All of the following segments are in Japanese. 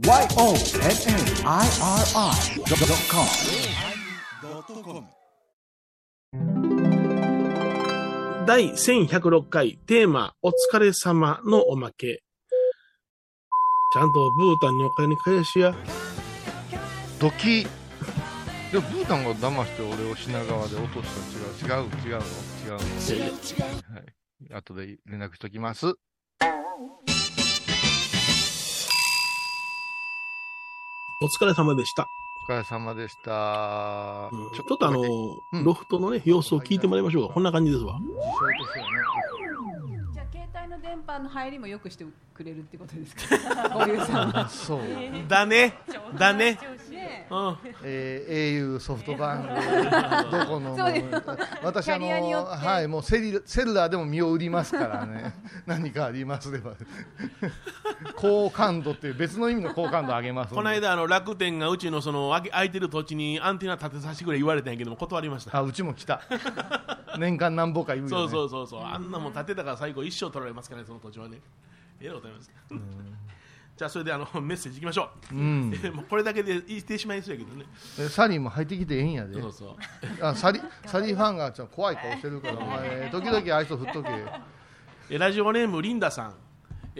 YONNIRI.com 第1106回テーマお疲れ様のおまけ。ちゃんとブータンにお金返しや。ドキでもブータンが騙して俺を品川で落とした違う違う違うの？違うのはい。後で連絡しときますお疲れ様でした。お疲れ様でした、うんちょっとあの、うんロフトのね、様子を聞いてもらいましょうか。こんな感じですわ。事象としてはね電波の入りも良くしてくれるってことですか？こういうさんは。そう、だね。だね。ねうん。えー、au ソフトバンク どこのそうです私あのはいもうセリセルラーでも身を売りますからね 何かありますれば好感度っていう別の意味の好感度上げますこの間、あの、楽天がうちのその、空いてる土地にアンテナ立てさせてくれ言われたんやけども、断りました。あうちも来た年間何本か言うよ、ね、そうそうそうそう。あんなもん建てたから最後一生取られますからね、その土地はね。ええことあります。じゃあ、それであの、メッセージいきましょう。うん、もうこれだけで言ってしまいそうやけどね。えサリーも入ってきてええんやでそうそう。あサリサリーファンがちょっと怖い顔してるからお前時々愛想振っとけ えラジオネームリンダさん、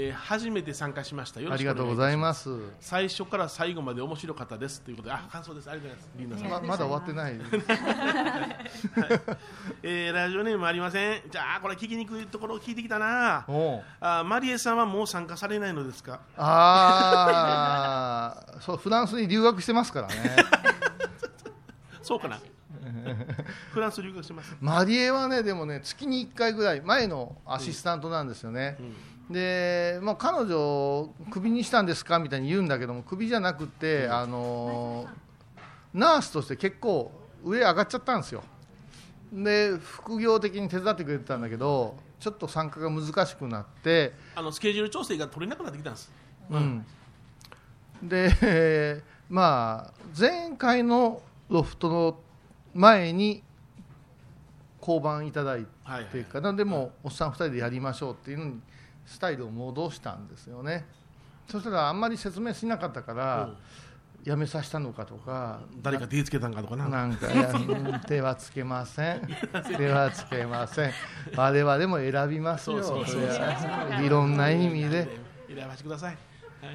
えー初めて参加しました。よろありがとうございまます。す最初から最後まで面白かったです。ということであ感想です。ありがとうございます。リンダさん、ままだ終わってない。えーラジオネームありません。じゃあこれ聞きにくいところ聞いてきたな。あマリエさんはもう参加されないのですか？ああ そうフランスに留学してますからね。そうかな。フランス留学してます。マリエはねでもね月に1回ぐらい前のアシスタントなんですよね、で、まあ、彼女をクビにしたんですかみたいに言うんだけどもクビじゃなくて、あのナースとして結構上上がっちゃったんですよ。で副業的に手伝ってくれてたんだけどちょっと参加が難しくなって、あのスケジュール調整が取れなくなってきたんです。うん、でまあ前回のロフトの前に降板いただいはい、はいてかなでもおっさん2人でやりましょうっていうのにスタイルを戻したんですよね。そしたらあんまり説明しなかったから辞めさせたのかとか誰か手つけたんかとかな。なんか手はつけません。手はつけません。我々も選びますよ。いろんな意味で。選ばせてください。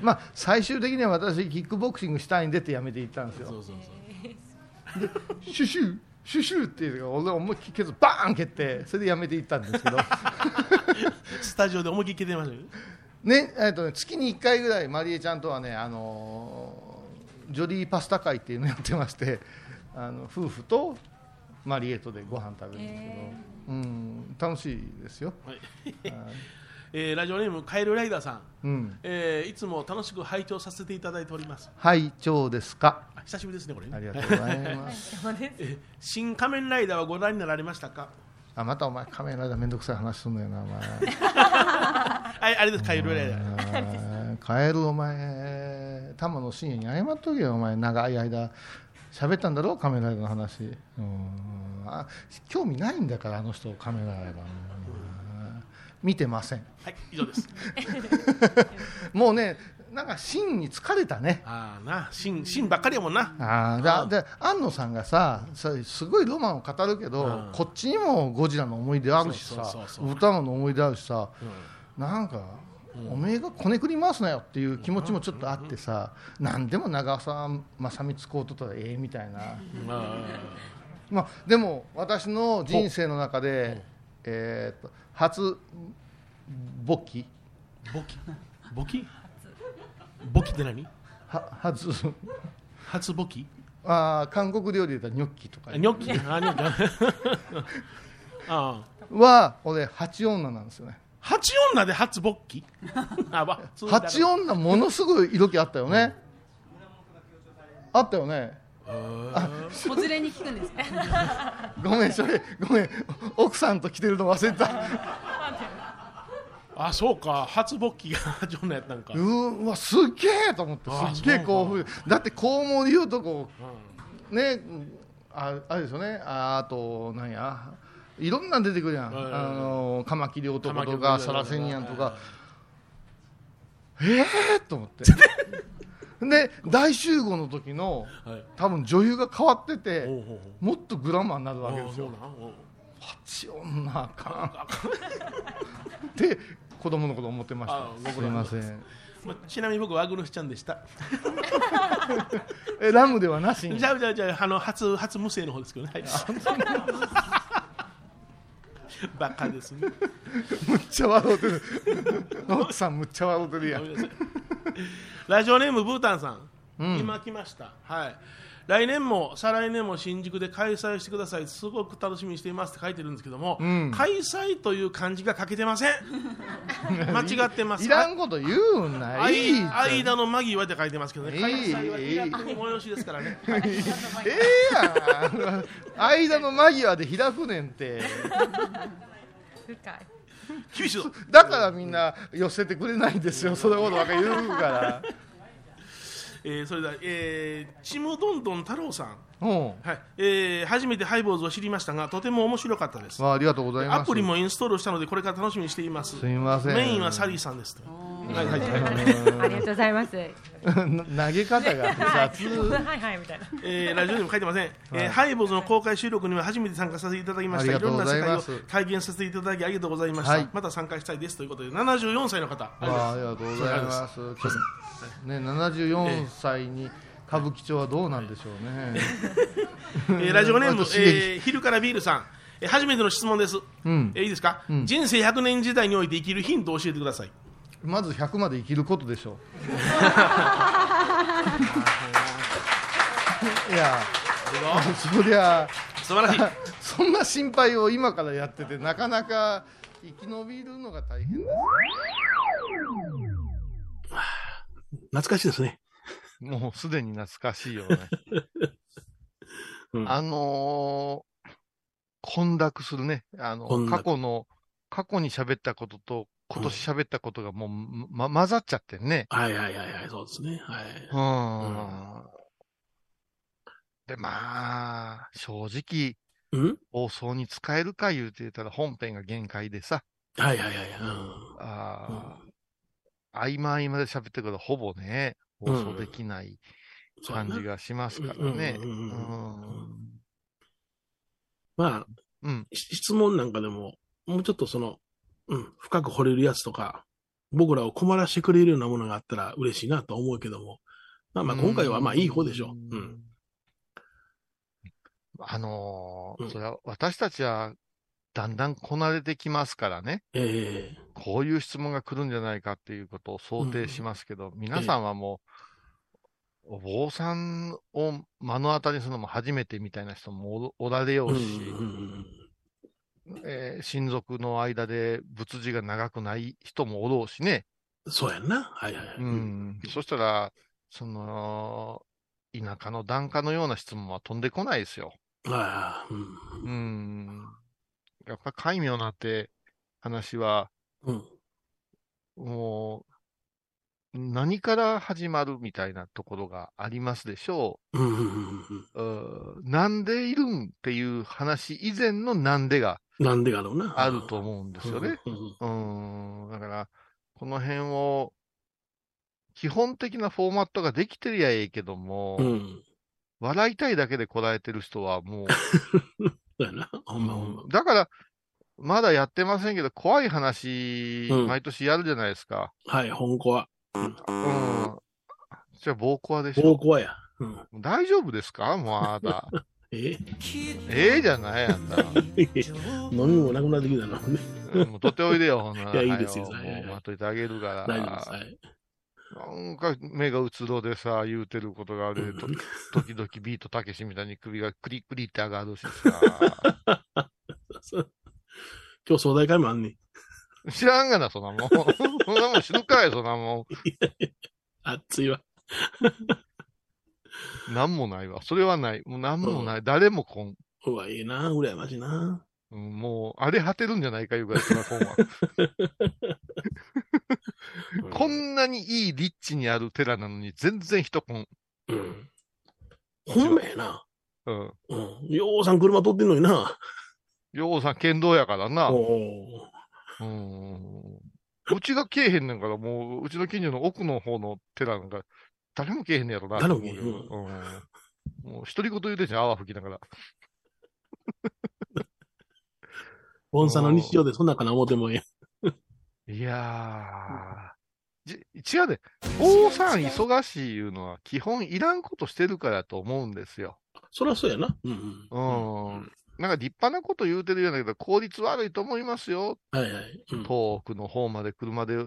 まあ、最終的には私キックボクシングしたいんでってやめていったんですよ。そうそうそう。シュシュシュシュっていうか俺思いっきりケツバーン蹴ってそれでやめていったんですけど。スタジオで思いっきり蹴ってました？よねえっとね月に1回ぐらいマリエちゃんとはね、あのージョリーパスタ会っていうのやってましてあの夫婦とマリエとでご飯食べるんですけど、うん楽しいですよ、はい。はい。えーラジオネームカエルライダーさん、うん、えーいつも楽しく拝聴させていただいております。拝聴ですか？あ久しぶりですねこれ。ねありがとうございます。えー新仮面ライダーはご覧になられましたか？あまたお前カメラでめんどくさい話すんのよなお前。はいあれです。カエルライダー。あーカエルお前玉の深夜に謝っとけよお前。長い間喋ったんだろカメラの話。うん。あ興味ないんだからあの人カメラが見てません。はい以上です。もうねなんか芯に疲れたね。ああな新新ばっかりやもんな。あーだで安野さんがささすごいロマンを語るけど、うん。こっちにもゴジラの思い出あるしさ歌の思い出あるしさ、うなんか、おめえがこねくり回すなよっていう気持ちもちょっとあってさ、何でも長澤まさみ使うとったらええみたいな、ん。あまあ、でも私の人生の中で、えー、と初簿記ー簿記簿記簿記って何？は初。初簿記？あー韓国料理で言ったらニョッキとか。あニョッキ。あニョッキ。ああは俺八女なんですよね。八女で初簿記？八女ものすごい色気あったよね、あったよね。子連れに聞くんですね。ごめんそれごめん。奥さんと来てるの忘れたあそうか。初簿記が八女やったんか。うーわすっげえと思ってあすっげえ興奮。だってコウモリ言うとこねああれですよね。ああとなんや。いろんなん出てくるやん、はいはいはい。あのカマキリ男とかサラセニアンとか。はええー、と思って。で大集合の時のはい。多分女優が変わっててもっとグラマーになるわけですよ。八女あかん。って子供の頃思ってましたす苦労様いませんまあちなみに僕はアグノスちゃんでした。えラムではなしにじゃあじゃあじゃああの初初無声の方ですけどね。はい。バカですね。むっちゃ笑うてる奥さんむっちゃ笑うてるやん。ラジオネームブータンさん、うん今来ました。はい。来年も再来年も新宿で開催してください。すごく楽しみにしていますって書いてるんですけども、うん開催という漢字が書けてません。間違ってます。いらんこと言うんな。間の間際って書いてますけどね。いい開催は開く催しですからね。はいええやん。間の間際で開くねんって。深い厳しいぞ。だからみんな寄せてくれないんですよ。それほどばっかり言うから。えーそれでは、えー、ちむどんどん太郎さん。うん。はい。えー初めてハイボーズを知りましたが、とても面白かったです。まあ、ありがとうございます。アプリもインストールしたので、これから楽しみにしています。すみません。メインはサリーさんですと。はいはいはい。ありがとうございます。投げ方が雑。はいはいみたいな。えーラジオにも書いてません、えーハイボーズの公開収録には初めて参加させていただきました。ありがとうございます。ろんな世界を体現させていただきありがとうございました、はい。また参加したいですということで74歳の方。ありがとうございあます。ありがとうござい。ます。ちょっとね、74歳に歌舞伎町はどうなんでしょうね。えーラジオネーム、えー昼からビールさん、えー初めての質問です、うん。えーいいですか、うん。人生100年時代において生きるヒントを教えてくださいまず100まで生きることでしょう。いや、そりゃ、素晴らしい そんな心配を今からやってて、なかなか生き延びるのが大変です。懐かしいですね、もうすでに懐かしいよね。うんあのー混濁するね。あの、過去の、過去に喋ったことと、今年喋ったことがもう、ま、混ざっちゃってんね。はいはいはいはいそうですね。はい、うん。で、まあ、正直、うん、放送に使えるか言うて言ったら本編が限界でさ、はいはいはい、うん。あー合間合間で喋ってるからほぼね、放送できない感じがしますからね。うん。まあうん。し質問なんかでも、もうちょっとその、うん、深く掘れるやつとか、僕らを困らせてくれるようなものがあったら嬉しいなと思うけども、まあまあ今回はまあいい方でしょう。うん。あのーうん。それは私たちはだんだんこなれてきますからね、ええ。こういう質問が来るんじゃないかっていうことを想定しますけど、皆さんはもう、お坊さんを目の当たりにするのも初めてみたいな人もおおられようし、うんうんえー親族の間で仏事が長くない人もおろうしね。うん、そうやんな。はいはいはい。うん。そしたら、その、田舎の檀家のような質問は飛んでこないですよ。ああ、うん。うん。やっぱ戒名なんて話は、うん。もう、何から始まるみたいなところがありますでしょう。うんなんでいるんっていう話以前のなんでがなんでかろうな。あると思うんですよね。うん。だから、この辺を、基本的なフォーマットができてりゃええけども、うん。笑いたいだけでこらえてる人はもう、そうやな。ほんまほんま。だから、まだやってませんけど、怖い話、うん毎年やるじゃないですか。はい、本校は。うん。じゃあ、暴行でしょ。暴行や。うん。大丈夫ですか？もうあなた。え？ええじゃないあんた。飲みもなくなってきたのね。うんもう取っておいでよ、ほんなら。いやいいですよもう待っといてあげるから。大丈夫です。はい。なんか目がうつろでさ、言うてることがある、と 時々ビートたけしみたいに首がクリクリって上がるしさ。今日総大会もあんねん。知らんがな、そんなもん。そんなもん知るかい、そんなも暑いわ。ん。なんもないわ。それはない。もうなんもない。誰もこん。うわ、ええな。羨ましいな。うんもう、荒れ果てるんじゃないかいうぐらい、そんな本は。こんなにいい立地にある寺なのに、全然人こん。うん。ほんまやな。うん。うん。ようさん車通ってんのにな。ようさん剣道やからな。おお。うん。うちがけえへんねんから、もう、うちの近所の奥の方の寺なんか、誰もけえへんねやろな。誰もけえへんうん。もう、独り言言うてんじゃん、泡吹きながら。盆栽の日常でそんなかな思ってもええ。いやー。じ違うで、坊さん忙しいいうのは基本いらんことしてるからと思うんですよ。そりゃそうやな。うんううん。ん。なんか立派なこと言うてるようだけど、効率悪いと思いますよ。はいはい。うん遠くの方まで車で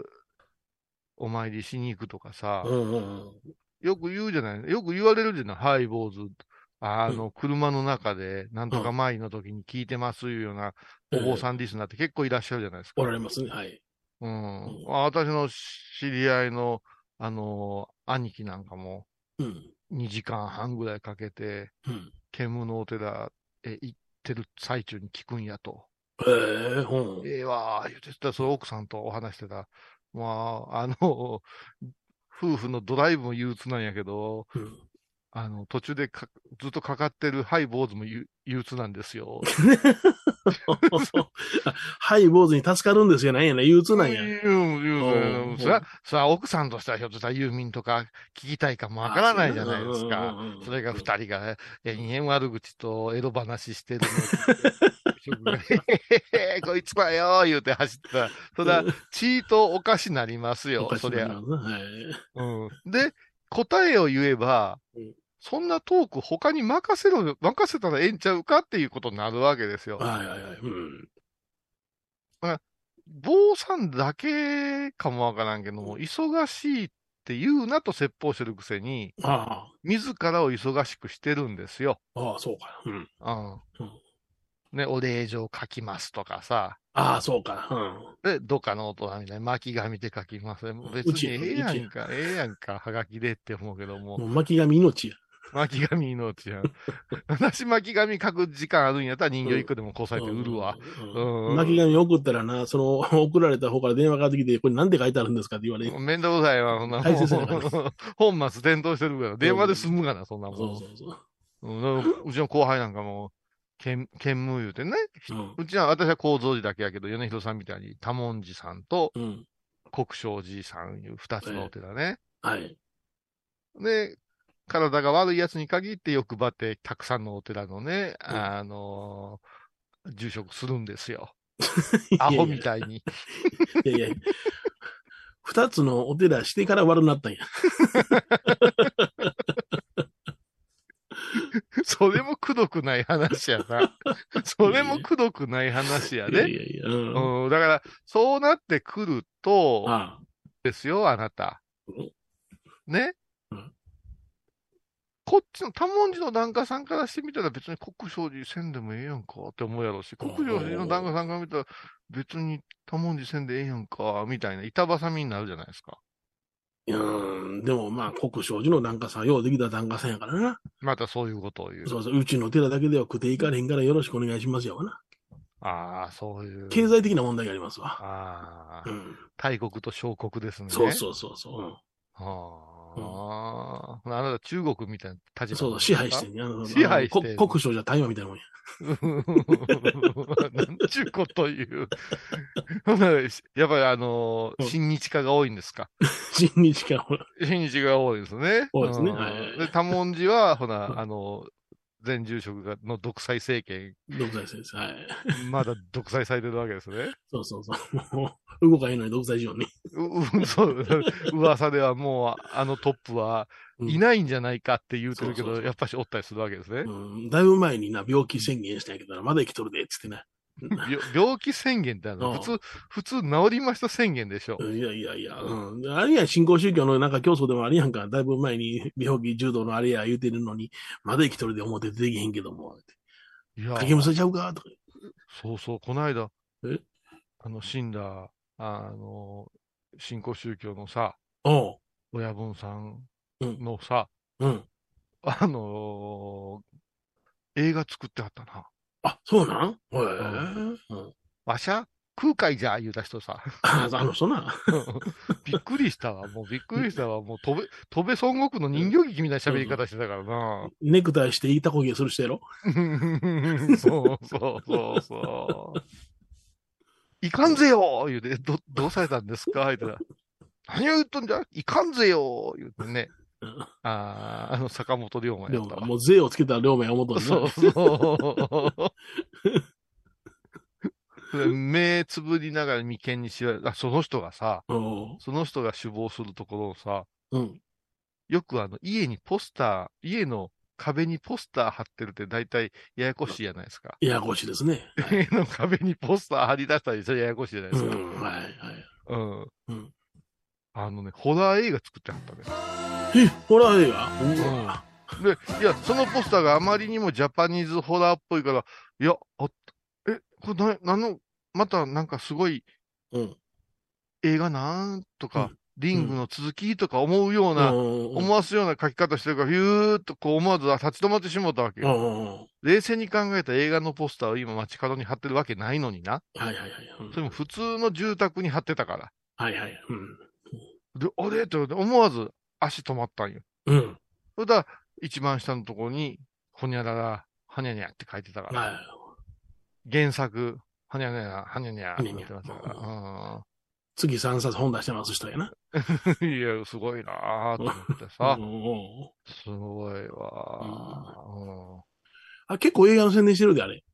お参りしに行くとかさ。うんうんうん。よく言うじゃないよく言われるじゃないハイボーズ。あの、車の中で、なんとか前の時に聞いてますいうような、お坊さんリスナーって結構いらっしゃるじゃないですか。おられますね。はい。うんうん。あ私の知り合いの、あの兄貴なんかも、うん。2時間半ぐらいかけて、うん。煙のお寺へ行ってる最中に聞くんやと。ええうん。ええわー、言ってたら、それ奥さんとお話してた。まあ、あの、夫婦のドライブも憂鬱なんやけど、うんあの、途中でかずっとかかってるハイ坊主も憂憂鬱なんですよ。はい、坊主に助かるんですよ。なんやね。憂鬱なんや。それは、それは奥さんとしてはひょっとしたらユーミンとか聞きたいかもわからないじゃないですか。それが二人が延々悪口とエロ話してるの を曲がへへへこいつだよ言うて走ってたら、それは、チートおかしなりますよ、そりゃ。はい。うん。で、答えを言えばうん、そんなトーク他に任せろ、任せたらええんちゃうかっていうことになるわけですよ。はいはいはい。うん。坊さんだけかもわからんけども、忙しいって言うなと説法してるくせに、あ自らを忙しくしてるんですよ。あ、ああ、そうか。うん。うん。ね、お礼状書きますとかさ。ああ、そうか。うん。で、どっかの大人みたいな巻き紙で書きます。別にええやんか、ええやんか、はがきでって思うけどもも。う巻き紙命や。巻き紙命やん。私巻き紙書く時間あるんやったら人形一個でもこさえて売るわ。巻き紙送ったらな、その、送られた方から電話かかってきて、これなんで書いてあるんですかって言われる。めんどくさいわ、そんな大切やなもん。本末転倒してるから、電話で済むがな、そんなもん。そうそうそう。うちの後輩なんかも、兼兼務言うてね。うん。うちは、私は構造寺だけやけど、米広さんみたいに多文字さんとうん。国生寺さんいう二つのお寺ね。はい。で、体が悪いやつに限って欲張って、たくさんのお寺のね、あのー住職するんですよ。アホみたいに。いやいや。二つのお寺してから悪なったんや。それもくどくない話やな。それもくどくない話やね。やいや。うん。うん、だから、そうなってくると、あですよ、あなたうん。ね？うんこっちの、多文字の檀家さんからしてみたら別に国生寺せんでもええやんかって思うやろうし、国生寺の檀家さんから見たら別に多文字せんでええやんか、みたいな板挟みになるじゃないですか。あ。うん。でもまあ、国生寺の檀家さん、ようできた檀家さんやからな。またそういうことを言う。そうそう。うちの寺だけでは食っていかれへんからよろしくお願いしますよな。ああ、そういう。経済的な問題がありますわ。ああ、うん。大国と小国ですね。そうそうそうそう。うんはあ、あなた中国みたいな立場そうそう、支配してんね。あの支配して国章じゃ大麻みたいなもんや。なんちゅうこと言う？やっぱりあのーうん親日家が多いんですか？新日か。親日が多いですね。多いですねうんはいで、多文字は、ほな、あの、前住職がの独裁政権、独裁先生。はい。まだ独裁されてるわけですね。そうそうそう。もう、動かへんのに独裁しようね。う、う、そう、噂ではもう、あのトップはうんいないんじゃないかって言うてるけど、そうそうそうやっぱしおったりするわけですね。うん。だいぶ前にな、病気宣言したんやけどな、まだ生きとるで、つってね。病病気宣言ってあの、うん普通、普通治りました宣言でしょ。うんいやいやいや、うん。あれや、新興宗教のなんか競争でもあるやんか。だいぶ前に病気、柔道のあれや言うてるのに、まだ生きとるで思って出てけへんけども。いや影武者ちゃうか？とか。そうそう、この間、え？あの、死んだ、あの、新興宗教のさ。親分さんうんのさ、うん。あのー映画作ってはったな。あ、そうなん？へえ。うん。わしゃ？空海じゃ言うた人さ。あ、あの、そんな。びっくりしたわ。もうびっくりしたわ。もう、飛べ、飛べ孫悟空の人形劇みたいな喋り方してたからな。ネクタイしていたこげする人やろ？そうそうそうそう。いかんぜよ言うて、ど、どうされたんですか？言うたら、何を言っとんじゃ？いかんぜよ言うてね。うんああ、あの、坂本龍馬やったわ。もう税をつけたら龍馬や思とそうそう。目つぶりながら眉間にしわあ、その人がさ、うん。その人が首謀するところをさ、うん。よくあの、家にポスター、家の壁にポスター貼ってるって大体ややこしいじゃないですか。ややこしいですね。家の壁にポスター貼り出したりそれややこしいじゃないですか。うん。はい、はい。うん。うん。あのね、ホラー映画作ってはったね。え、ホラー映画うわで、いや、そのポスターがあまりにもジャパニーズホラーっぽいから、いや、あえ、これな、なんの、またなんかすごいうん。映画なんとか、うんリングの続きとか思うような、うん思わすような書き方してるから、ヒューっとこう思わず立ち止まってしもうたわけよ。冷静に考えた映画のポスターを今街角に貼ってるわけないのにな。はいはいはい。うんそれも普通の住宅に貼ってたから。はいはい。うん。で、あれ？と思わず足止まったんよ。うん。それだ、一番下のところに、ほにゃらら、はにゃにゃって書いてたから。はい。原作、はにゃにゃ、はにゃにゃってはにゃにゃ言ってましたから。次3冊本出してます人やな。う んいや、すごいなぁと思ってさう。んうんすごいわぁ。うんあ結構映画の宣伝してるで、あれ。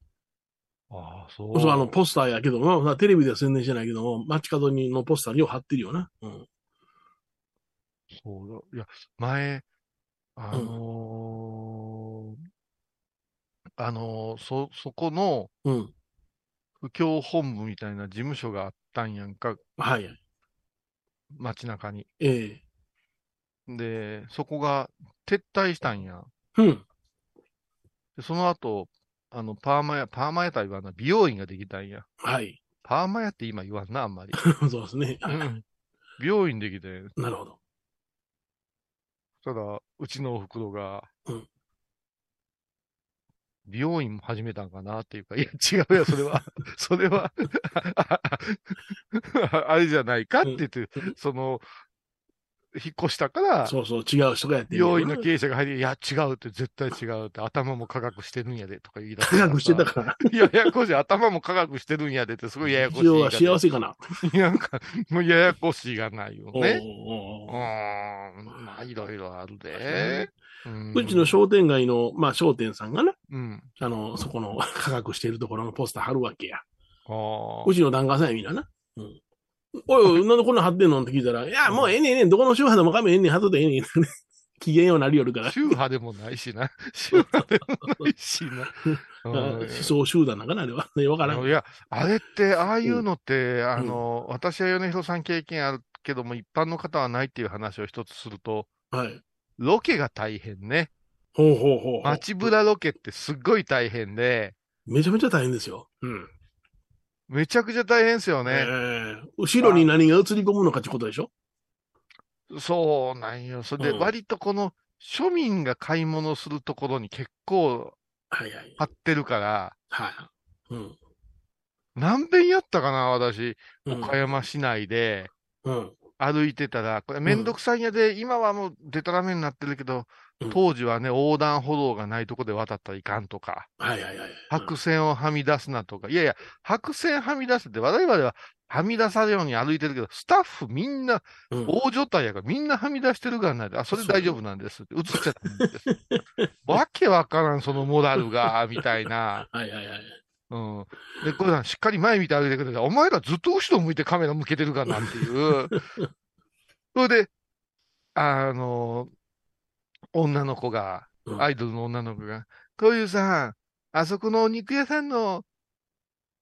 ああ、そう。そう、あの、ポスターやけども、まあ、テレビでは宣伝してないけども、街角にのポスターにを貼ってるよな。うん。そうだ。いや、前、あのーあのーそ、そこのうん。不況本部みたいな事務所があったんやんか、はい。街中に。ええで、そこが撤退したんや。うん。でその後、あの、パーマ屋、パーマ屋とは言わんな、美容院ができたんや。はい。パーマ屋って今言わんな、あんまり。そうですね。う。ん美容院できて、なるほど。ただ、うちのお袋が、うん。美容院も始めたんかなっていうか、いや、違うよ、それは。それは、あれじゃないかって言って、その、引っ越したから、そうそう、違う人がやって美るよな。容院の経営者が入り、いや、違うって、絶対違うって、頭も科学してるんやで、とか言い出して。科学してたから。いや、ややこしい、頭も科学してるんやでって、すごいややこしい一応は。幸せかな。なんか、もうややこしいがないよね。うん、まあ、いろいろあるで。うちの商店街の、まあ商店さんがな、うん。あの、そこの科学しているところのポスター貼るわけや。ああ。うちの檀家さんやみんなな。うん。おいおい、なんでこんなん貼ってんの？って聞いたら、いや、もうええねんええねん、どこの宗派でもかめええねん、貼っとってええねん。機嫌ようなりよるから。宗派でもないしな。宗派でもないしな。思想集団なんかな、あれは。ね、わからん。いや、あれって、ああいうのって、あの、私は米広さん経験あるけども、一般の方はないっていう話を一つすると、はい。ロケが大変ね。ほうほうほうほう。街ぶらロケってすっごい大変で、めちゃめちゃ大変ですよ。うん。めちゃくちゃ大変ですよえね。え後ろに何が映り込むのかってことでしょ？そうなんよ。それで、うん割とこの、庶民が買い物するところに結構はいはい。貼ってるから、はい。うん。何遍やったかな、私、うん岡山市内でうん。歩いてたら、これめんどくさいんやで、今はもうデタラメになってるけど、うん当時はね、横断歩道がないとこで渡ったらいかんとか、はいはいはい。白線をはみ出すなとか、いやいや、白線はみ出すって我々ははみ出されるように歩いてるけど、スタッフみんな、うん大所帯やからみんなはみ出してるからないで、あ、それ大丈夫なんですって、映っちゃったんです。わけわからん、そのモラルが、みたいな。はいはいはい。うん。で、これさん、しっかり前見て歩いてくれて、お前らずっと後ろ向いてカメラ向けてるかなっていう。それで、あの、女の子が、うん。アイドルの女の子が、こういうさん、あそこのお肉屋さんの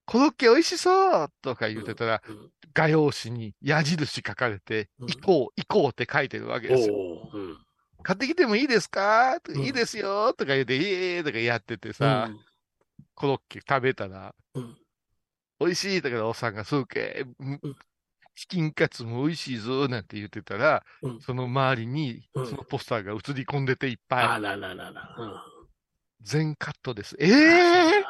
コロッケ美味しそうとか言ってたら、うん。画用紙に矢印書かれて、うん。行こう、行こうって書いてるわけおですよ。買ってきてもいいですか？いいですよとか言って、いえーとかやっててさ、コロッケ食べたら、うん美味しいだけど、おっさんがすげえ、んチキンカツも美味しいぞ、なんて言ってたら、うんその周りに、うんそのポスターが映り込んでていっあぱい、らららら。うん全カットです。ええ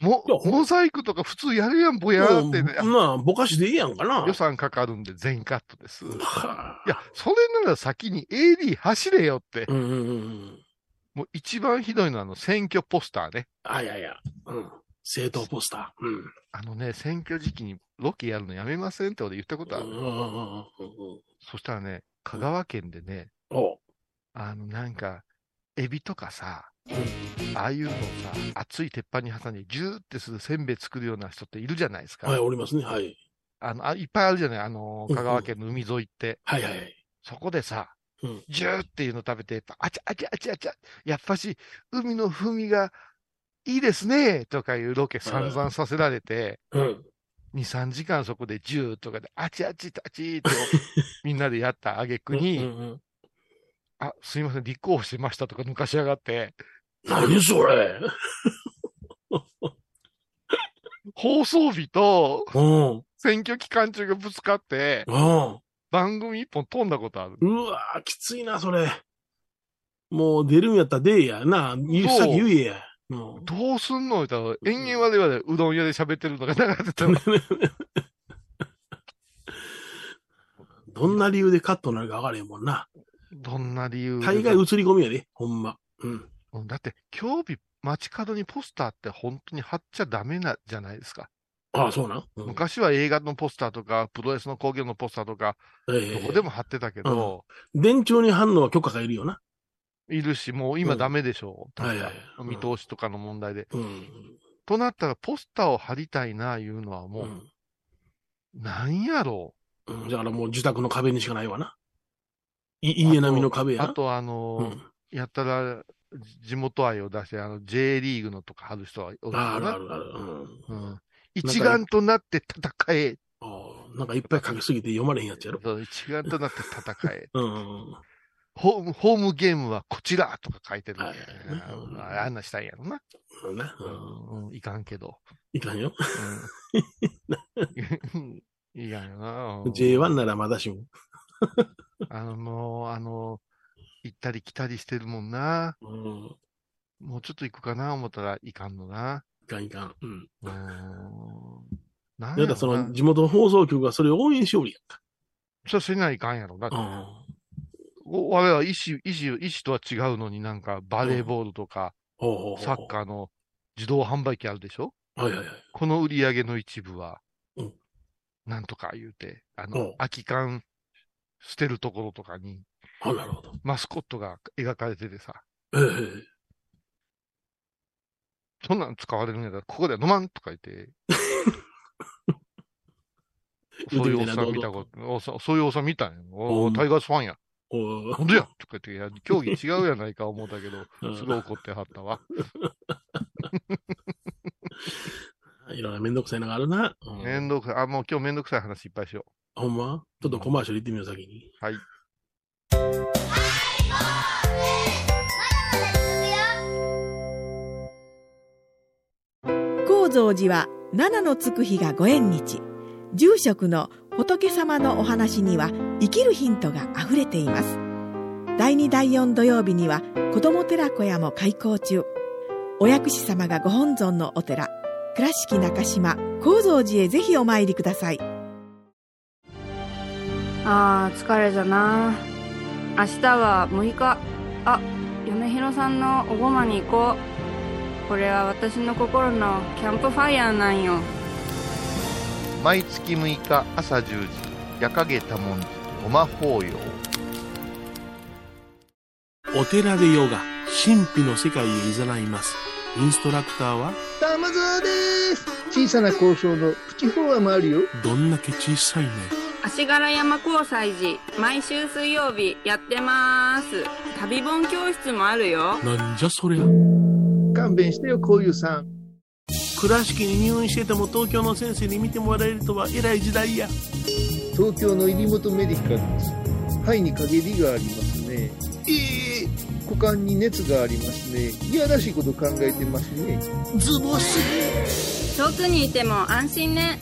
もいや、ほんモザイクとか普通やるやん、ぼやーってね、まあ、ぼかしでいいやんかな。予算かかるんで全カットです。いはあや、それなら先に AD 走れよって。うんうんうんうん。もう一番ひどいのはあの選挙ポスターね。あ、いやいや。うん。政党ポスター。うん。あのね、選挙時期にロケやるのやめませんって俺言ったことある。うんうんうんうんうんそしたらね、香川県でね、おうあの、なんか、エビとかさ、ああいうのをさ、熱い鉄板に挟んで、ジューってするせんべい作るような人っているじゃないですか。はい、おりますね。はい。あのあいっぱいあるじゃない、あの、うん香川県の海沿いって。はいはいはい。そこでさ、うんジューっていうの食べて、あちゃあちゃあちゃあちゃ、やっぱし、海の風味がいいですね、とかいうロケ散々させられて、うん。2、3時間そこでジューとかで、あちあちあちと みんなでやった挙句に、うんうんあ、すいません、立候補してましたとか抜かしやがって、何それ放送日とうん。選挙期間中がぶつかって、うん。番組一本飛んだことある。うわーきついな、それ。もう出るんやったら出えや。なあ、言うそうさっき言えや。うん。どうすんの言ったら、延々我々うどん屋で喋ってるのが流れてたの。どんな理由でカットになるか分からへんもんな。どんな理由で大概映り込みやで、ほんま。うん。うんだって、今日日、街角にポスターって本当に貼っちゃダメな、じゃないですか。ああ、そうなん、うん、昔は映画のポスターとか、プロレスの工業のポスターとか、ええどこでも貼ってたけど、電柱に反応は許可がいるよな。いるし、もう今うんダメでしょう。はいはいはい見通しとかの問題で。うん。となったら、ポスターを貼りたいな、いうのはもう、うんなんやろうん。だからもう自宅の壁にしかないわな。家並みの壁あと、やな。あとあのーうん。やったら、地元愛を出して、あの、J リーグのとか貼る人はおるああるあるある。うん。うん。一丸となって戦え。なんかいっぱい書きすぎて読まれへんやつやろ。そう一丸となって戦え。うん。ホーム、ホームゲームはこちらとか書いてるんだよねああんなしたいんやろな。うんな。うん。うん、いかんけど。いかんよ。うん。いやよな。J1 ならまだしも。あの、もう、あの、行ったり来たりしてるもんな。うん。もうちょっと行くかな思ったらいかんのな。いかんいかん。うん。うーん。なんだその地元の放送局がそれを応援しおるやんか。それせないかんやろ。だって、我々は意思、意思、意思とは違うのになんかバレーボールとか、サッカーの自動販売機あるでしょ？はいはいはい。この売り上げの一部はうん、なんとか言うて、あの、空き缶捨てるところとかにあ、なるほど。マスコットが描かれててさ、ええそんなん使われるんやったら、ここでは飲まんとか言って、そういうおっさん見たこと、おっさんそういうおっさん見たんよ。おタイガースファンや。おーなんでやとか言って、いや、競技違うやないか思ったけどうん、すごい怒ってはったわ。いろんなめんどくさいのがあるな。うんめんどくさい。あ、もう今日めんどくさい話いっぱいしよほんま？ちょっとコマーシャル行ってみよう、先に。う。はい。蔵寺は七のつく日がご縁日。住職の仏様のお話には生きるヒントがあふれています。第2第4土曜日には子ども寺小屋も開校中。お薬師様がご本尊のお寺倉敷中島・高蔵寺へぜひお参りください。あー疲れじゃな。明日は6日。あ嫁ひろさんのおごまに行こう。これは私の心のキャンプファイヤーなんよ毎月6日朝10時、夜影多文字、ごま法要。お寺でヨガ、神秘の世界へ誘います。インストラクターは、玉沢です小さな交渉のプチフォアもあるよどんだけ小さいね。足柄山交際時毎週水曜日やってます旅本教室もあるよなんじゃそりゃ。勘弁してよこういうさん。倉敷に入院してても東京の先生に見てもらえるとは偉い時代や。東京の入本メディカルです。肺に陰りがありますね。ええ股間に熱がありますね。いやらしいこと考えてますね。ズボス。遠くにいても安心ね。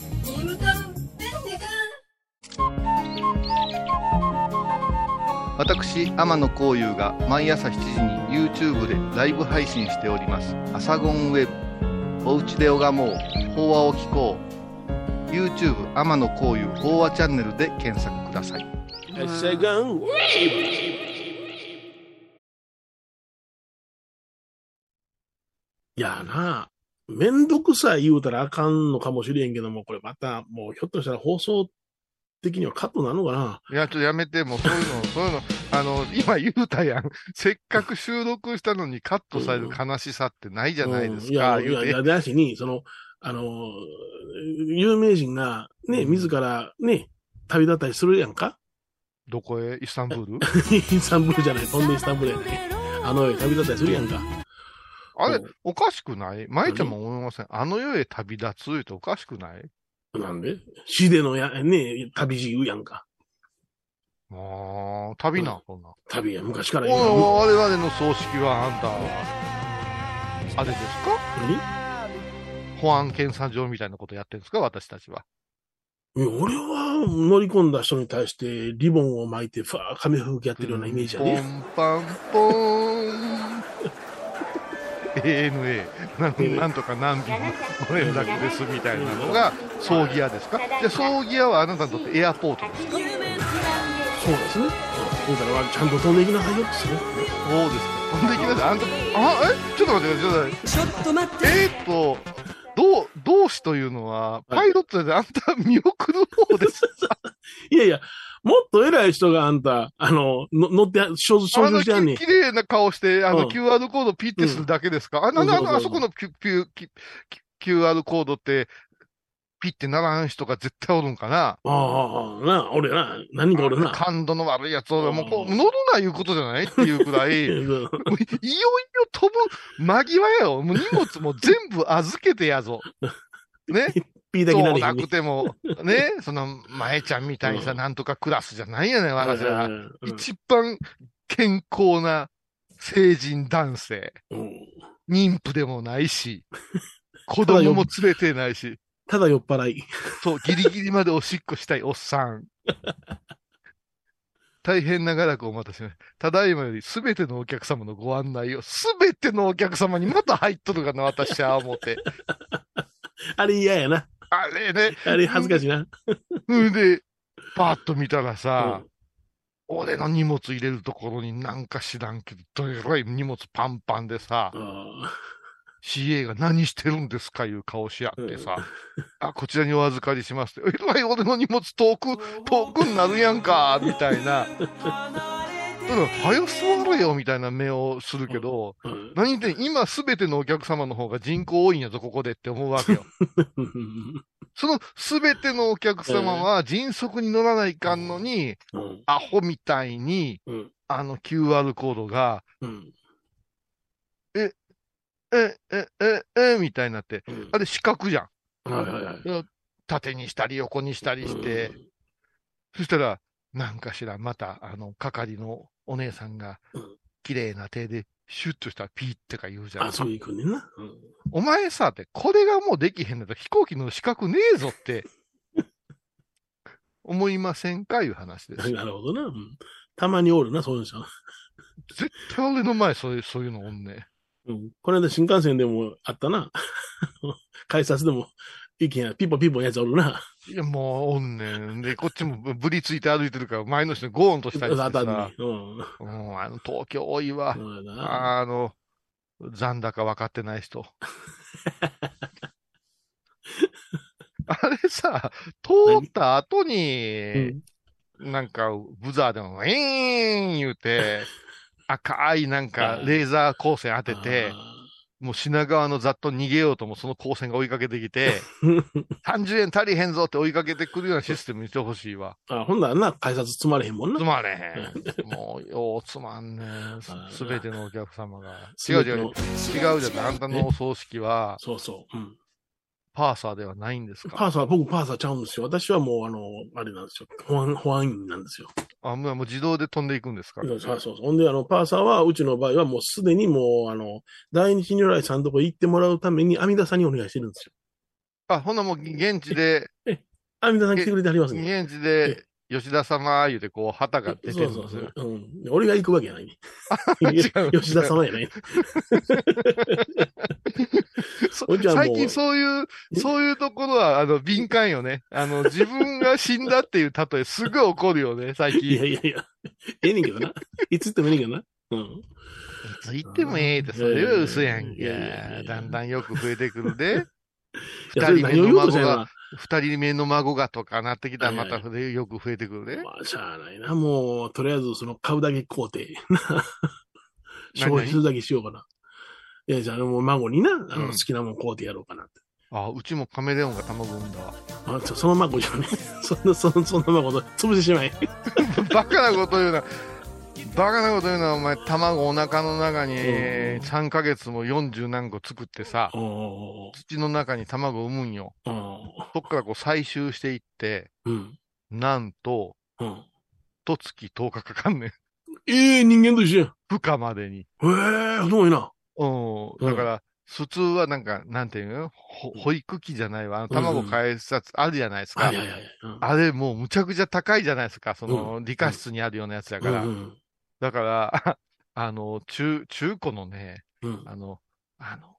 私、天野幸雄が毎朝7時に YouTube でライブ配信しております。アサゴンウェブ。おうちで拝もう。法話を聞こう。YouTube 天野幸雄法話チャンネルで検索ください。セガン。いやな、めんどくさい言うたらあかんのかもしれんけども、これまたもうひょっとしたら放送的にはカットなのかな？いや、ちょっとやめて、もうそういうの、そういうの、あの、今言うたやん。せっかく収録したのにカットされる悲しさってないじゃないですか、うん。いや、いや、いや、だしに、その、あの、有名人がね、自らね、旅立ったりするやんか？どこへ？イスタンブール？イスタンブールじゃない、飛んでイスタンブールやない。あの世へ旅立ったりするやんか。あれう。ん、おかしくない？舞ちゃんも思いません？あの世へ旅立つっておかしくない？なんで？死でのや、ね、旅路言うやんか。ああ、旅な、そんな。旅や、昔から言うやんお我々の葬式はあんた、あれですか？何？保安検査場みたいなことやってるんですか？私たちは。いや俺は乗り込んだ人に対してリボンを巻いて、ファー、紙吹雪やってるようなイメージやポね。ンパンポーン。ANA なん、なんとか何便のご連絡ですみたいなのが葬儀屋ですか？で、葬儀屋はあなたにとってエアポートですかそうですね。うんだから、ちゃんと飛んでいきなさいよってすね。そうですか。飛んでいきなさい。あんた、あ、え？ちょっと待ってください。ちょっと待って。えーっと、どう、同志というのは、パイロットであんた見送る方です。いやいや、もっと偉い人があんた、あの、の乗って、少々あの、きしてやんねん。綺麗な顔して、あの、うん QR コードピッてするだけですか、あ、な、な、そうそうそうあそこのピュ、ピュ、キ QR コードって、ピッてならん人が絶対おるんかな。ああ、ああな、俺な、何人かおるな。感度の悪いやつを、もうこう、乗るないうことじゃないっていうくらい、いよいよ飛ぶ間際やよ。もう荷物も全部預けてやぞ。ね？ピーだけそうななくても、ね、その、前ちゃんみたいにさ、うん。なんとかクラスじゃないやねん、私は。うん。一番健康な成人男性。うん。妊婦でもないし、子供も連れてないし、ただ酔っ払い。そう、ギリギリまでおしっこしたいおっさん。大変長らくお待たせしました。ただいまよりすべてのお客様のご案内を、すべてのお客様にまた入っとるかな、私は思って。あれ嫌やな。あれね。あれ恥ずかしいな。うんで、パッと見たらうさん、俺の荷物入れるところになんか知らんけど、どれぐらい荷物パンパンでさ、あ CA が何してるんですかいう顔しやってさ、あ、こちらにお預かりします。って、えらい俺の荷物遠く、遠くになるやんか、みたいな。だから、早座れよ、みたいな目をするけど、あうん。何言ってん今すべてのお客様の方が人口多いんやぞ、ここでって思うわけよ。そのすべてのお客様は迅速に乗らないかんのに、うん。アホみたいに、うん。あの QR コードが、うんえ、え、え、え、みたいになって、うんあれ四角じゃん。はいはいはい。縦にしたり横にしたりして、そしたら、なんかしら、また、あの、係のお姉さんがうん、綺麗な手で、シュッとしたらピーってか言うじゃん。あ、そういくねんな。うんお前さ、って、これがもうできへんのと飛行機の資格ねえぞって、思いませんかいう話です。なるほどな。うんたまにおるな、そういう人。絶対俺の前そういう、そういうのおんね。うんこの間新幹線でもあったな。改札でも、いけんピポピポやつおるな。いや、もうおんねん。で、こっちもぶぶりついて歩いてるから、前の人にゴーンとしたりしてさに。。うん。うん、あの、東京多いわ。あの、残高分かってない人。あれさ、通った後に、なんか、ブザーでも、ウィーン言うて、赤いなんか、レーザー光線当てて、もう品川のざっと逃げようともその光線が追いかけてきて、30円足りへんぞって追いかけてくるようなシステムにしてほしいわ。あ、ほんならな、改札積まれへんもんな。つまれへん。もう、ようつまんねえ。すべてのお客様が。違う違う。違うじゃん。あんたのお葬式は、そうそう。うん。パーサーではないんですか？パーサー、僕パーサーちゃうんですよ。私はもう、あの、あれなんですよ。保安、保安員なんですよ。あ、もう自動で飛んでいくんですか？そうそうそう。ほんで、あの、パーサーは、うちの場合はもうすでにもう、あの、大日如来さんのとこ行ってもらうために、阿弥陀さんにお願いしてるんですよ。あ、ほんなもう現地で、阿弥陀さん来てくれてありますね。現地で、吉田様言うてこう、旗が出てそうそうるんですよ。そう。うん。俺が行くわけやない ね。吉田様やない。そほんじゃもう最近そういう、そういうところは、あの、敏感よね。あの、自分が死んだっていう例え、すぐ怒るよね、最近。いやいやいや。ええねんけどな。いつ行ってもええねんけどな。うん。いつ言ってもええって、それは嘘やんけ。やだんだんよく増えてくるで。いや、それ何を二人目の孫がとかなってきたらまたよく増えてくるね。まあ、しゃあないな。もう、とりあえず、その、買うだけ買うて、消費するだけしようかな。いや、じゃあ、もう孫にな、あの、うん好きなもん買うてやろうかなって。あ、うちもカメレオンが卵産んだわ。あちょその孫じゃね。そんな、その、そんな孫と潰してしまえ。バカなこと言うな。バカなこと言うな、お前、卵お腹の中に3ヶ月も40何個作ってさ、土の中に卵を産むんよ。そっからこう採集していって、うん。なんと、うん。と月10日かかんねん。ええ人間と一緒やん。孵化までに。へえすごいな。うん。だから、普通はなんか、なんていうの？ほ保育器じゃないわ。あの卵返すやつあるじゃないですか。あれもうむちゃくちゃ高いじゃないですか。その、理科室にあるようなやつだから。うんうんだから、あの、中、中古のね、うんあの、あの、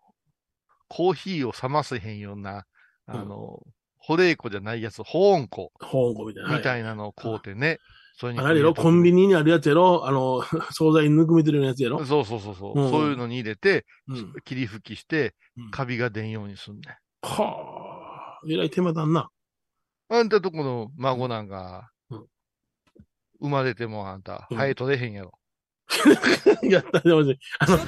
コーヒーを冷ませへんような、あの、保冷庫じゃないやつ、保温庫香港みたいな。みたいいなのを買うてね。それにあれコンビニにあるやつやろ？あの、惣菜にぬくめてるやつやろ？そうそうそうそう、うんそういうのに入れて、うん。霧吹きしてうん、カビが出んようにすんねん。はあ。えらい手間だんな。あんたとこの孫なんか、うん生まれてもあんた、うんハエ取れへんやろ。やった、でもね、あの、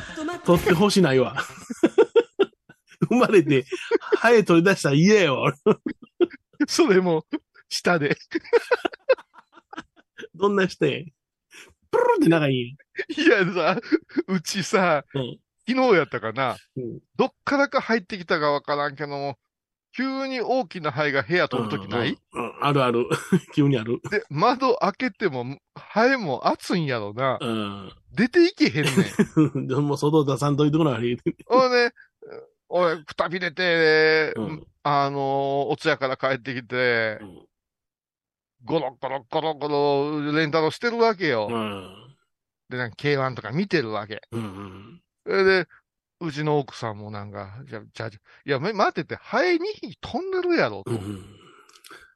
取ってほしないわ。生まれて、ハエ取り出したら嫌やわ。俺 それも、下で。どんなして。プルルって仲いい。いやさ、うちさ、うん。昨日やったかな、うんどっからか入ってきたかわからんけども、急に大きなハエが部屋飛ぶときない、うんうんあるある。急にある。で、窓開けても、ハエも暑いんやろな。うん。出ていけへんねん。でも外出さんといてこなあれ。おいね、おい、くたびれて、うんあのーお通夜から帰ってきて、うんゴロゴロゴロゴロ、レンタルしてるわけよ。うん。で、なんか K1 とか見てるわけ。うんうん。で、うちの奥さんもなんか、じゃ、じゃ、いや、め待ってて、ハエ2匹飛んでるやろと。うん。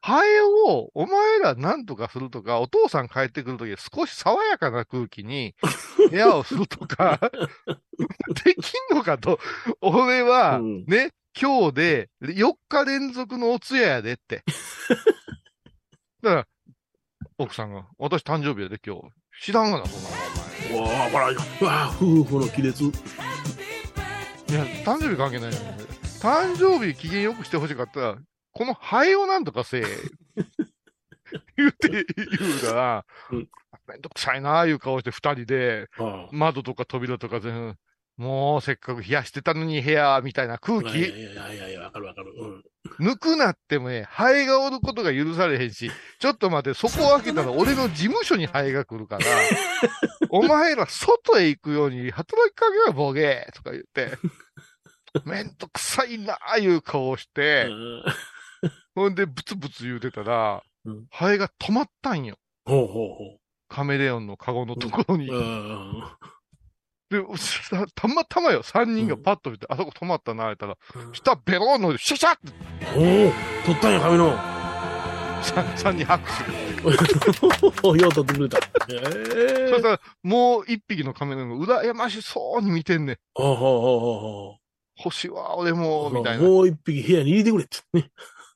ハエを、お前ら何とかするとか、お父さん帰ってくるとき少し爽やかな空気に 部屋をするとか、できんのかと。俺は、うんね、今日で4日連続のお通夜やでって。だから、奥さんが、私誕生日やで今日。知らんがな、そんなのお前。うわあ、ほら、うわあ、夫婦の亀裂。いや、誕生日関係ないよね。誕生日機嫌よくしてほしかったら、このハエをなんとかせえ。言って、言うから、うんめんどくさいなあいう顔して二人で、あ窓とか扉とか全部、もうせっかく冷やしてたのに部屋みたいな空あ。いやい気、やいやいやいや、わかるわかる。うん。抜くなってもね、ハエがおることが許されへんし、ちょっと待って、そこを開けたら俺の事務所にハエが来るから、お前ら外へ行くように働きかけろ、ボケとか言って、めんどくさいなあいう顔をして、ほんでブツブツ言うてたら、うんハエが止まったんよ。ほうほうほカメレオンのカゴのところに。う。うん。で、さたまたまよ、三人がパッと見て、あそこ止まったな、言ったら、うん下ベローンのシャシャッておお、取ったんや、髪の。三三人拍手。よう取ってくれた。えそえしたら、もう一匹のカメレオンが羨ましそうに見てんねん。ほうほうほうほ欲しいわ、俺も、う。みたいな。もう一匹部屋に入れてくれって。ね。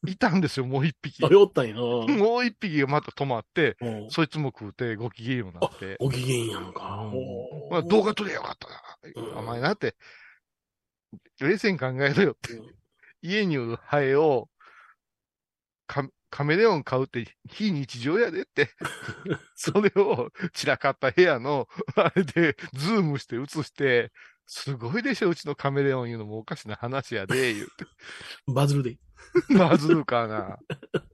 いたんですよ、もう一匹あ、。よったんやな。もう一匹がまた止まって、うんそいつも食うて、ご機嫌ようになって。お機嫌やんか。まあ、動画撮れよかったうんな。甘いなって。冷静に考えろよって。家におるハエを、カカメレオン買うって非日常やでって。それを散らかった部屋の、あれで、ズームして映して、すごいでしょ、うちのカメレオン言うのもおかしな話やで、言うて。バズるで。バズるかな。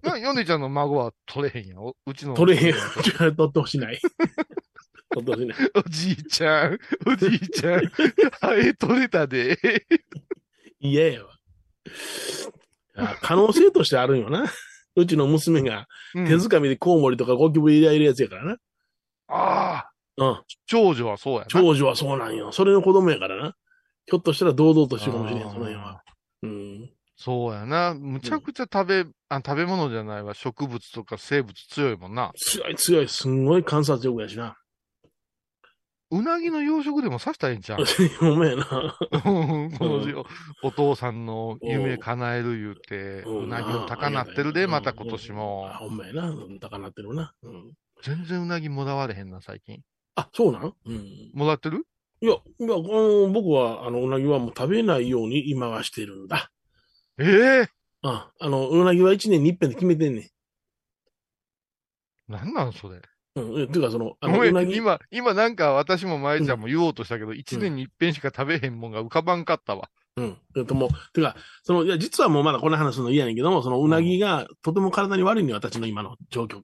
な、ヨネちゃんの孫は取れへんやん。おうちの。取れへん。取ってほしない。取ってほしない。おじいちゃん、おじいちゃん、ハエ取れたで。嫌やわ。あ可能性としてあるんよな。うちの娘がうん手づかみでコウモリとかゴキブリ入れるやつやからな。ああ、うん。長女はそうやな。長女はそうなんよ。それの子供やからな。ひょっとしたら堂々としてるかもしれん、その辺は。うん。そうやな。むちゃくちゃ食べ、あ、食べ物じゃないわ。植物とか生物強いもんな。強い強い、すんごい観察力やしな。うなぎの養殖でもさしたらいいんちゃう？ほんまやな。うんこのおお父さんの夢叶える言うて、うんうなぎの高なってるで、うんまた今年もあ。ほんまやな。うん高なってるな。うん。全然うなぎもらわれへんな、最近。あ、そうなん？うん。もらってる？いや、いや、あの、僕は、あの、うなぎはもう食べないように今はしてるんだ。ええあ、あの、うなぎは一年に一遍で決めてんねなんなんそれ。ん。うん。えていうか、その、あの、うんなぎ、今、今なんか私もまゆちゃんも言おうとしたけど、一、年に一遍しか食べへんもんが浮かばんかったわ。うん。えっともう、てか、その、いや、実はもうまだこの話するの嫌やねんけども、そのうなぎがとても体に悪いのよ、私の今の状況。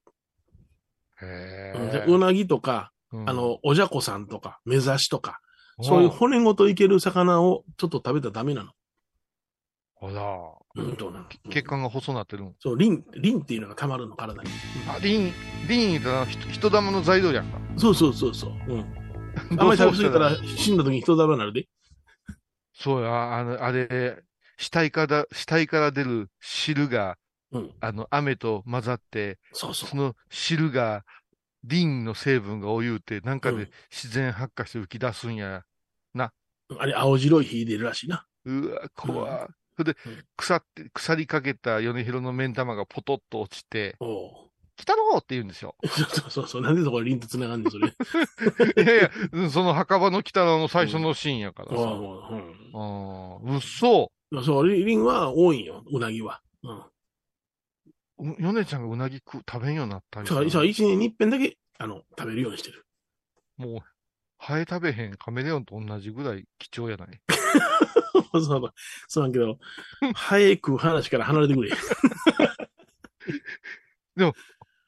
へうん。うなぎとか、うんあ、の、おじゃこさんとか、目指しとか、そういう骨ごといける魚をちょっと食べたらダメなの。ほら、うん、なの血管が細なってるん。そう、リン、リンっていうのが溜まるの、体に。あ、リン、リン人人玉の材料やんか。そうそうそうそう。うん。あんまり食べ過ぎたら死んだ時に人玉になるで。そうや、あの、あれ、死体から、死体から出る汁が、うん。あの、雨と混ざって、そうそうそ。の汁が、リンの成分がお湯って、なんかうんで自然発火して浮き出すんや。あれ、青白い火出るらしいな。うわ、怖い。それでうん、腐って、腐りかけた米広の目ん玉がポトッと落ちて、おう来たろーって言うんですよ。そうそうそう。なんでそこリンと繋がんねん、それ。いやいや、うんその墓場の北野の最初のシーンやからああさ。もうん、うっそ。うん。そう、リリンは多いんよ、うなぎは。うん。う米ちゃんがうなぎ食う食べんようになったんだから、そう一年に一遍だけ、あの、食べるようにしてる。もう、ハエ食べへんカメレオンと同じぐらい貴重やない。そうそう。そうなんけど、ハエ食う話から離れてくれ。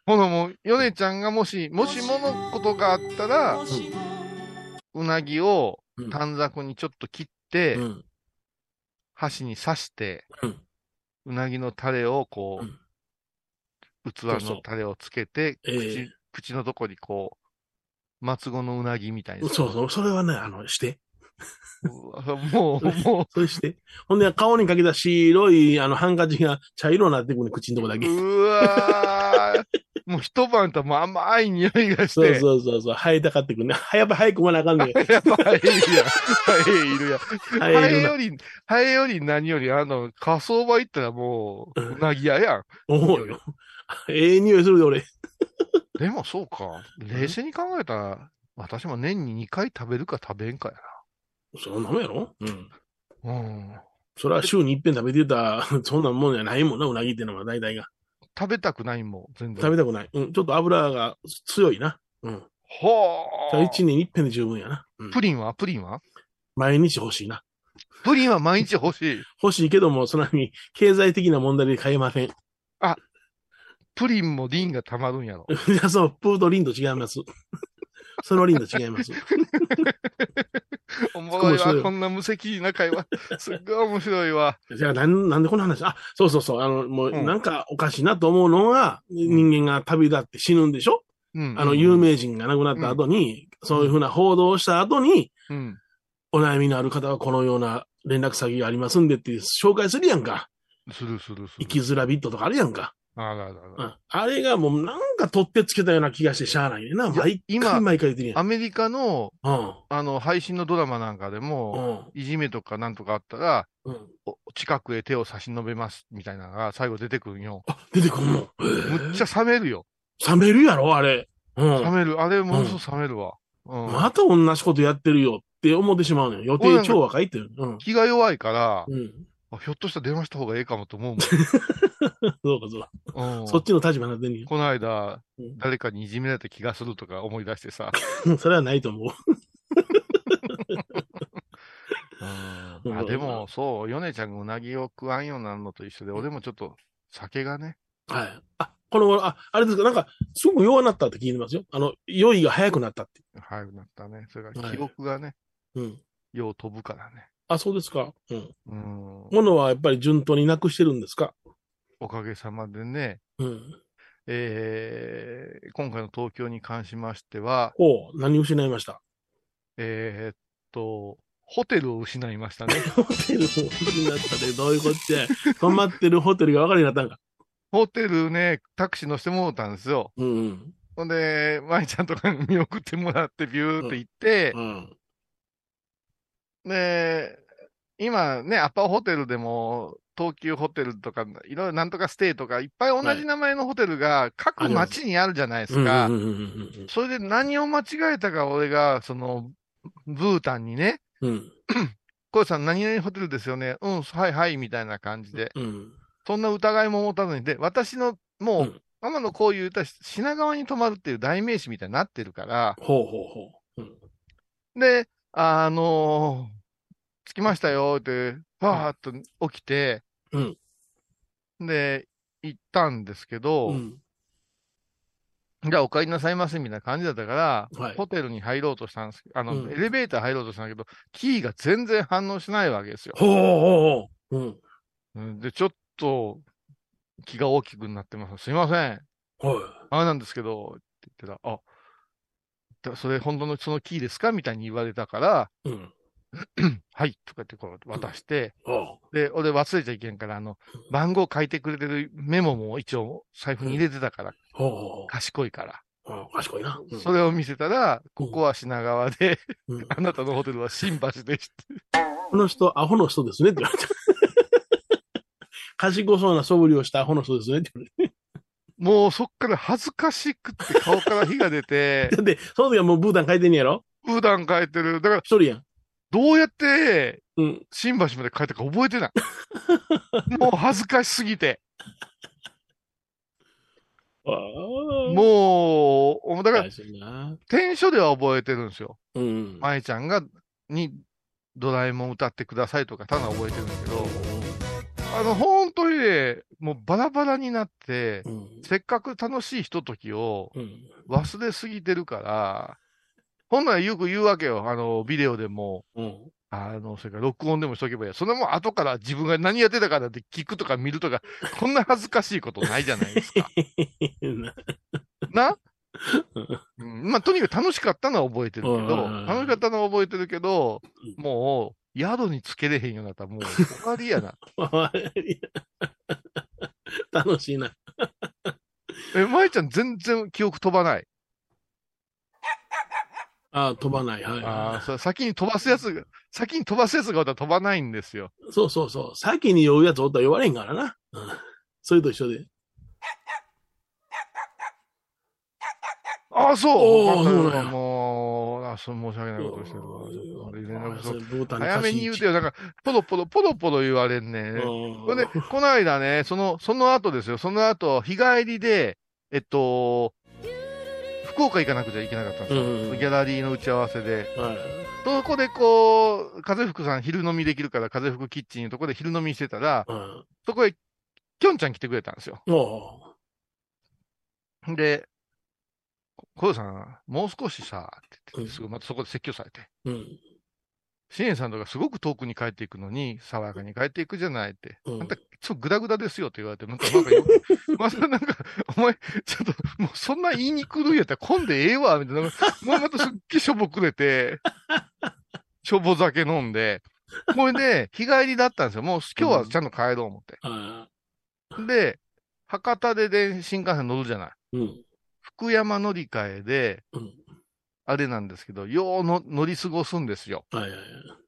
ほなもう、米ちゃんがもし、もしものことがあったら、うなぎをうん短冊にちょっと切って、うん。箸に刺して、うんうなぎのタレをこう、うん器そうそうのタレをつけて、ええ口口のとこにこう、松子のうなぎみたいに。そうそう。それはね、あの、して。もう、もそれして。ほんで、顔にかけた白い、あの、ハンカチが茶色になってくるね、口のとこだう、け。うわーもう一晩ともう甘い匂いがしそうて。そうそうそう。ハエたかってくるね。はやっぱ早く食わなあかんねん。やっぱハエいるやん。ハエいるやん。ハハエいよ。り、ハエより何より、あの、火葬場行ったらもう、うなぎ屋やん。思うよ。ええ匂いするで、俺。でもそうか。冷静に考えたら、私も年に2回食べるか食べんかやそんなもんやろ？うん。な。うん。それは週に一遍食べてたら、そんなもんじゃないもんな、うなぎってのは大体が。食べたくないもん、全然。食べたくない。うん。ちょっと油が強いな。うん。ほー。一年に一遍で十分やな。うん。プリンは？プリンは？毎日欲しいな。プリンは毎日欲しい。欲しいけども、そんなに経済的な問題で買えません。いプリンもリンが溜まるんやろ。や、そう、プーとリンと違います。そのリンと違います。おもろいわ、こんな無責な会話。すっごい面白いわ。じゃあ、なん、なんでこの話？あ、そうそうそう。あの、もう、うんなんかおかしいなと思うのが、人間が旅立って死ぬんでしょ、うん。あの、有名人が亡くなった後に、そういうふうな報道をした後に、うん。お悩みのある方はこのような連絡先がありますんでって紹介するやんか。するするする。生きづらビットとかあるやんか。あららうら。んあれがもうなんか取ってつけたような気がしてしゃあないねんな。毎今回毎回言ってるやん。アメリカの、うん。あの、配信のドラマなんかでも、うん。いじめとかなんとかあったら、うん。お近くへ手を差し伸べます、みたいなのが最後出てくるんよ。あ、出てくんの？むっちゃ冷めるよ。冷めるやろ、あれ。うん。冷める。あれ、ものすごく冷めるわ。うん。また同じことやってるよって思ってしまうねん。予定超若いって。うん。気が弱いから、うん。あひょっとしたら電話した方がええかもと思う そうか、そうか。もん。うんそっちの立場になってんねこの間、うん誰かにいじめられた気がするとか思い出してさ。ん。それはないと思う。うん あでも、そう、ヨネちゃんがうなぎを食わんようになるのと一緒で、俺もちょっと酒がね、はい。あ、この頃、あ、あれですか、なんか、すごく弱なったって聞いてますよ。あの、酔いが早くなったって。早くなったね。それかはいら記憶がね、うん。よう飛ぶからね。あ、そうですか。うん。うん。ものはやっぱり順当になくしてるんですか？おかげさまでね、うん。えー今回の東京に関しましては、おう、何失いました？えーっと、ホテルを失いましたね。ホテルになったで、どういうこっちゃ。泊まってるホテルが分かるようになったんか。ホテルね、タクシー乗せてもらったんですよ。うんうん。ほんで、舞ちゃんとかに見送ってもらってビューって行って、うん。で、今ね、アッパーホテルでも、東急ホテルとか、いろいろなんとかステイとか、いっぱい同じ名前のホテルが各町にあるじゃないですか。それで何を間違えたか、俺が、その、ブータンにね、うん。小さん何々ホテルですよね。うん、はいはい、みたいな感じで。うん。そんな疑いも持たずに。で、私の、もう、うんママのこう言った品川に泊まるっていう代名詞みたいになってるから、ほうほうほう。うん。で、あのー着きましたよって、パーっと起きて、うんで、行ったんですけど、うん。じゃあお帰りなさいませみたいな感じだったから、はいホテルに入ろうとしたんですあの、うんエレベーター入ろうとしたんだけど、キーが全然反応しないわけですよ。ほうほうほう。うん。うんで、ちょっと気が大きくなってます。すいません。はい。あれなんですけど、って言ってた。あ、だそれ本当のそのキーですか？みたいに言われたから、うん。はい、とかってこう渡して、あで、俺忘れちゃいけんから、あの、番号書いてくれてるメモも一応財布に入れてたから、ほうほうほ賢いから。う。うん。賢いな。うんそれを見せたら、ここは品川で、うんあなたのホテルは新橋でした。この人、アホの人ですねって言われた。賢そうな素振りをしたアホの人ですねって言われて。もうそっから恥ずかしくって顔から火が出て、で、その時はもうブータン書いてんねやろ？普段書いてる。だから、一人やん。どうやってうん。新橋まで帰ったか覚えてない。もう恥ずかしすぎて。ああ。もう、だから、大事な。転書では覚えてるんですよ。うん。舞ちゃんが、に、ドラえもん歌ってくださいとか、ただ覚えてるんだけど、あの、本当にね、もうバラバラになって、うん。せっかく楽しいひとときをうん。忘れすぎてるから、ほんならよく言うわけよ。あの、ビデオでも、うん。あの、それから録音でもしとけばいいや。それも後から自分が何やってたかって聞くとか見るとか、こんな恥ずかしいことないじゃないですか。な？うん、まあ、とにかく楽しかったのは覚えてるけど、うん楽しかったのは覚えてるけどう、もう、宿につけれへんようになったらもう終わりやな。楽しいな。え、舞ちゃん全然記憶飛ばない？ああ、飛ばない。はい。ああ、それ先に飛ばすやつが、先に飛ばすやつがおったら飛ばないんですよ。そうそうそう。先に酔うやつおったら酔われんからな。うん。それと一緒で。ああ、そうそうもう、あそう申し訳ないことしてるわ。早めに言うてよ。なんか、ポロポロ、ポロポロ言われんね。うんで、この間ね、その、その後ですよ。その後、日帰りで、えっと、福岡行かなくちゃいけなかったんですよ。うんギャラリーの打ち合わせで。はい。そこでこう、風福さん昼飲みできるから、風福キッチンのとこで昼飲みしてたら、うん。そこへ、きょんちゃん来てくれたんですよ。で、小夜さん、もう少しさ、って言って、うんすぐまたそこで説教されて。うん。支援さんとかすごく遠くに帰っていくのに、爽やかに帰っていくじゃないって。うんあんた、ちょっとグダグダですよって言われて、なんか、なんかまたなんか、お前、ちょっと、もうそんな言いに来るんやったら混んでええわ、みたいな。お前またすっげえしょぼくれて、しょぼ酒飲んで、これで、日帰りだったんですよ。もう今日はちゃんと帰ろう思って。あで、博多でで新幹線乗るじゃない。うん。福山乗り換えで、うん。あれなんですけど、ようの乗り過ごすんですよ。はいはい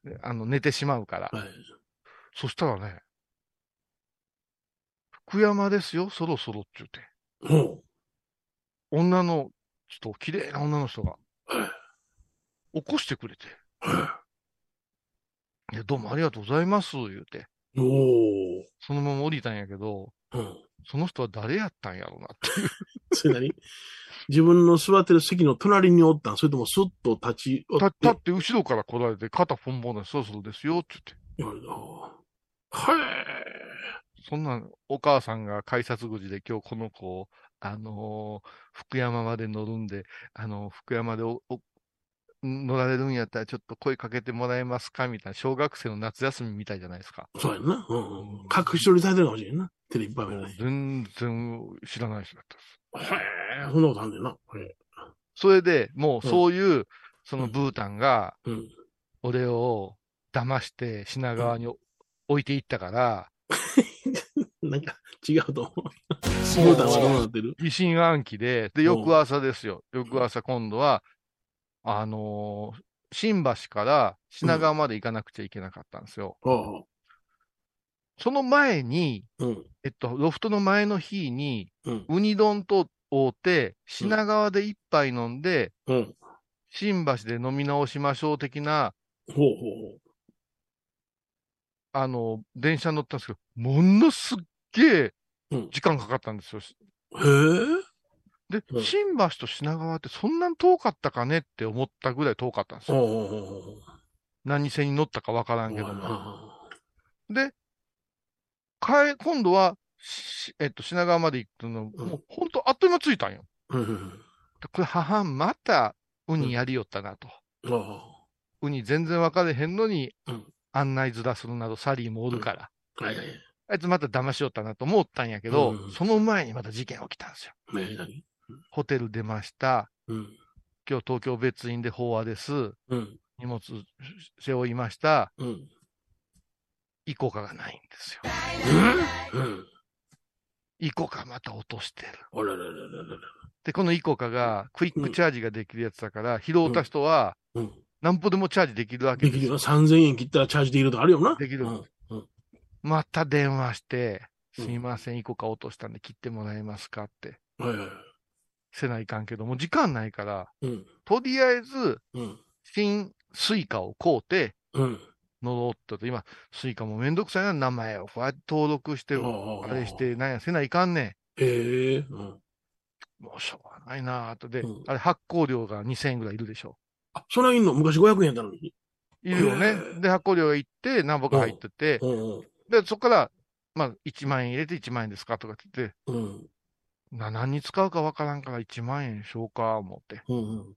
であの、寝てしまうから。はい。はい。そしたらね、福山ですよ、そろそろって言って。ほ女の人、綺麗な女の人が、う。はい。起こしてくれて。はいや、どうもありがとうございます、言うて。そのまま降りたんやけど、うん。その人は誰やったんやろうなっていう。それ何自分の座ってる席の隣におったんそれともスッと立ち寄たって。立って後ろから来られて、肩ポンポンでそろそろですよ、って言って。はい。そんなん、お母さんが改札口で今日この子を、あのー福山まで乗るんで、あの福山でおお乗られるんやったらちょっと声かけてもらえますか？みたいな、小学生の夏休みみたいじゃないですか。そうやんな。うんうん。隠し撮りされてるかもしれんな。テレビ番組で。全然知らない人だったです。へえ、そんなことあんねんな。へそれでもうそういう、そのブータンが。俺を騙して品川に置いていったから、なんか違うと思う。ブータンはどうなってる？疑心暗鬼で、で、翌朝ですよ。翌朝今度は、あのー新橋から品川まで行かなくちゃいけなかったんですよ。あその前に、あうん。えっと、ロフトの前の日に、うん。ウニ丼と会うて、品川で一杯飲んで、うん。新橋で飲み直しましょう的な、ほうほうあの、電車に乗ったんですけど、ものすっげえうん時間かかったんですよ。ほう。へえ。で、うん新橋と品川ってそんなに遠かったかねって思ったぐらい遠かったんですよ。何線に乗ったかわからんけど。も。で、帰、今度は、しえっと、品川まで行くの、もう本当あっという間着いたんよ。これ、母、また、ウニやりよったなと。うん。あウニ全然分かれへんのにうん、案内ずらするなど、サリーもおるから。あ。はいはい。あいつまた騙しよったなと思ったんやけど、うんその前にまた事件起きたんですよ。ホテル出ました。うん。今日東京別院で法話です。うん。荷物背負いました。うん。イコカがないんですよ。うん。うん。イコカまた落としてる。あらららららら。で、このイコカがクイックチャージができるやつだから、拾うた人はうん。なんぼでもチャージできるわけですよ。できるよ。3000円切ったらチャージできるとかあるよな。できるうん。うん。また電話して、うんすいません、イコカ落としたんで切ってもらえますかって。はいはいはい。せないかんけど、もう時間ないから、うん。とりあえず、うん。新スイカを買うて、うん。乗ろうって言って、今、スイカもめんどくさいな、名前を。こうやって登録して、ああれして、なんや、せないかんねええ。うん。ん。もうしょうがないなぁと。で、うんあれ発行料が2000円ぐらいいるでしょ。あ、それはいいの昔500円やったのに。いるよねへー。で、発行料がいって、何本か入ってて、うんうん。で、そこから、まあ、1万円入れて1万円ですかとかって言って、うん。な、何に使うかわからんから1万円しようか、思って。うんうん。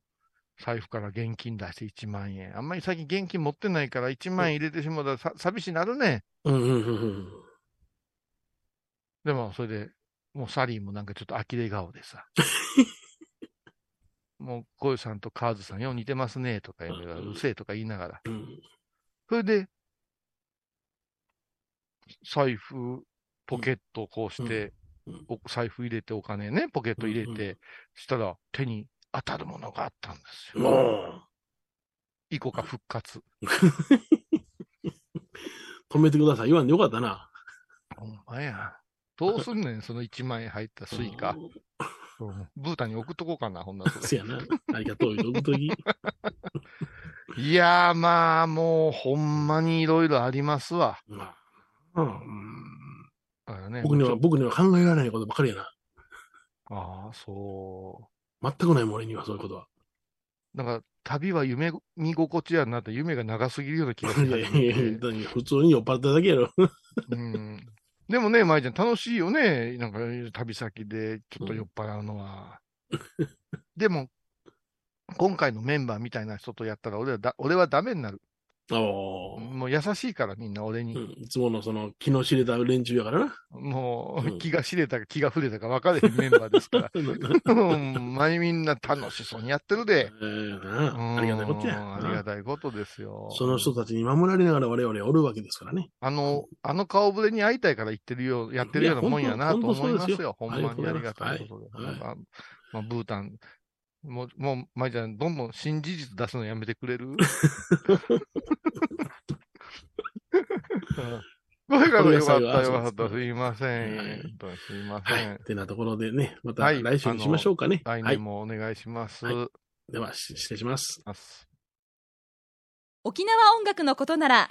財布から現金出して1万円。あんまり最近現金持ってないから1万円入れてしまうたらさ寂しいなるね。うんうんうんうん。でも、それで、もうサリーもなんかちょっと呆れ顔でさ。もう、ゴユさんとカーズさんよう似てますね、とか言いながら、うんうるせえとか言いながら。うん。それで、財布、ポケットをこうして、うんお財布入れてお金ね、ポケット入れうんうて、したら手に当たるものがあったんですよ。もイコカ復活。う、止めてください。言わんでよかったな。ほんまや。どうすんねん、その1万円入ったスイカ。ブータンに送っとこうかな、ほんならそやな。ありがとう。いやー、まあ、もう、ほんまにいろいろありますわ。まあ。うん。ね。僕には、僕には考えられないことばかりやな。ああ、そ全くないもん、俺にはそういうことは。う。なんか、旅は夢見心地やなって、夢が長すぎるような気がす いやいるやいやいや普通に酔っ払っただけやろ。うん。でもね、舞ちゃん、楽しいよね。なんか、旅先でちょっと酔っ払うのは。でも、今回のメンバーみたいな人とやったら、俺はだ、俺はダメになる。もう優しいから、みんな俺に。うん。いつものその、気の知れた連中やからな。もう、うん気が知れたか気が触れたか分かれへんメンバーですから。うん、前みんな楽しそうにやってるで。えーなありがたいことや。うんありがたいことですよ。その人たちに守られながら我々はおるわけですからね。あの、あの顔ぶれに会いたいから言ってるよう、やってるようなもんやなと思いますよ。ほんまにありがたいことで。はいなんかまあ、ブータン、もう、もう、まいちゃん、どんどん新事実出すのやめてくれる？これからよかった、よかった。すいません。はいえっとすいまはい。せん。てなところでね、またはい来週にしましょうかね。来はい年。もお願いします。はいでは、し失礼します。ます沖縄音楽のことなら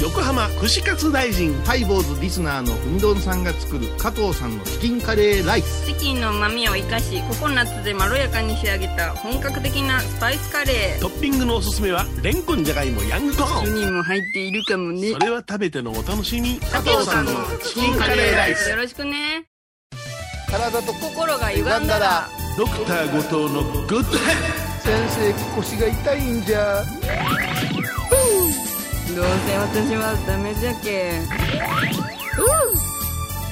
横横浜串カツ大臣ハイボーズリスナーのうみどんさんが作る加藤さんのチキンカレーライスチキンの旨味を生かしココナッツでまろやかに仕上げた本格的なスパイスカレー。トッピングのおすすめはレンコンじゃがいもヤングコーン。人も入っているかもね。それは食べてのお楽しみ。加藤さんのチキンカレーライス。よろしくね。体と心が歪んだら。ドクター後藤のグッドヘッ先生腰が痛いんじゃどうせ私はダメじゃけ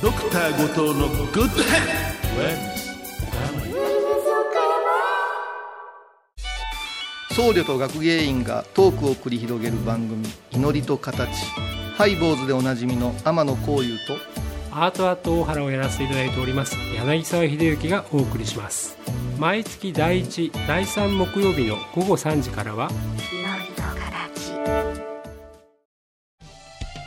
ドクター後藤のグッドヘッ僧侶と学芸員がトークを繰り広げる番組「祈りと形」ハイボーズでおなじみの天野幸雄とアートアート大原をやらせていただいております。柳沢秀幸がお送りします。毎月第1第3木曜日の午後3時からは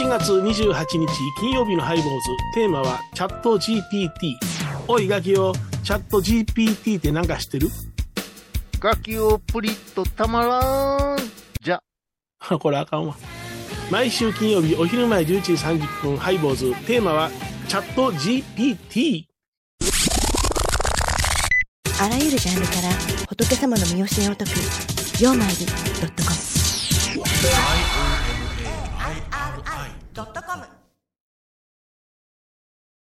7月28日金曜日のハイボーズ。テーマはチャット GPT おいガキよ。チャット GPT って何か知ってる？ガキをプリッとたまらん。じゃ。これあかんわ。毎週金曜日お昼前11時30分ハイボーズ。テーマはチャット GPT あらゆるジャンルから仏様の身教えを解く「曜マイルドットコム」ドットコム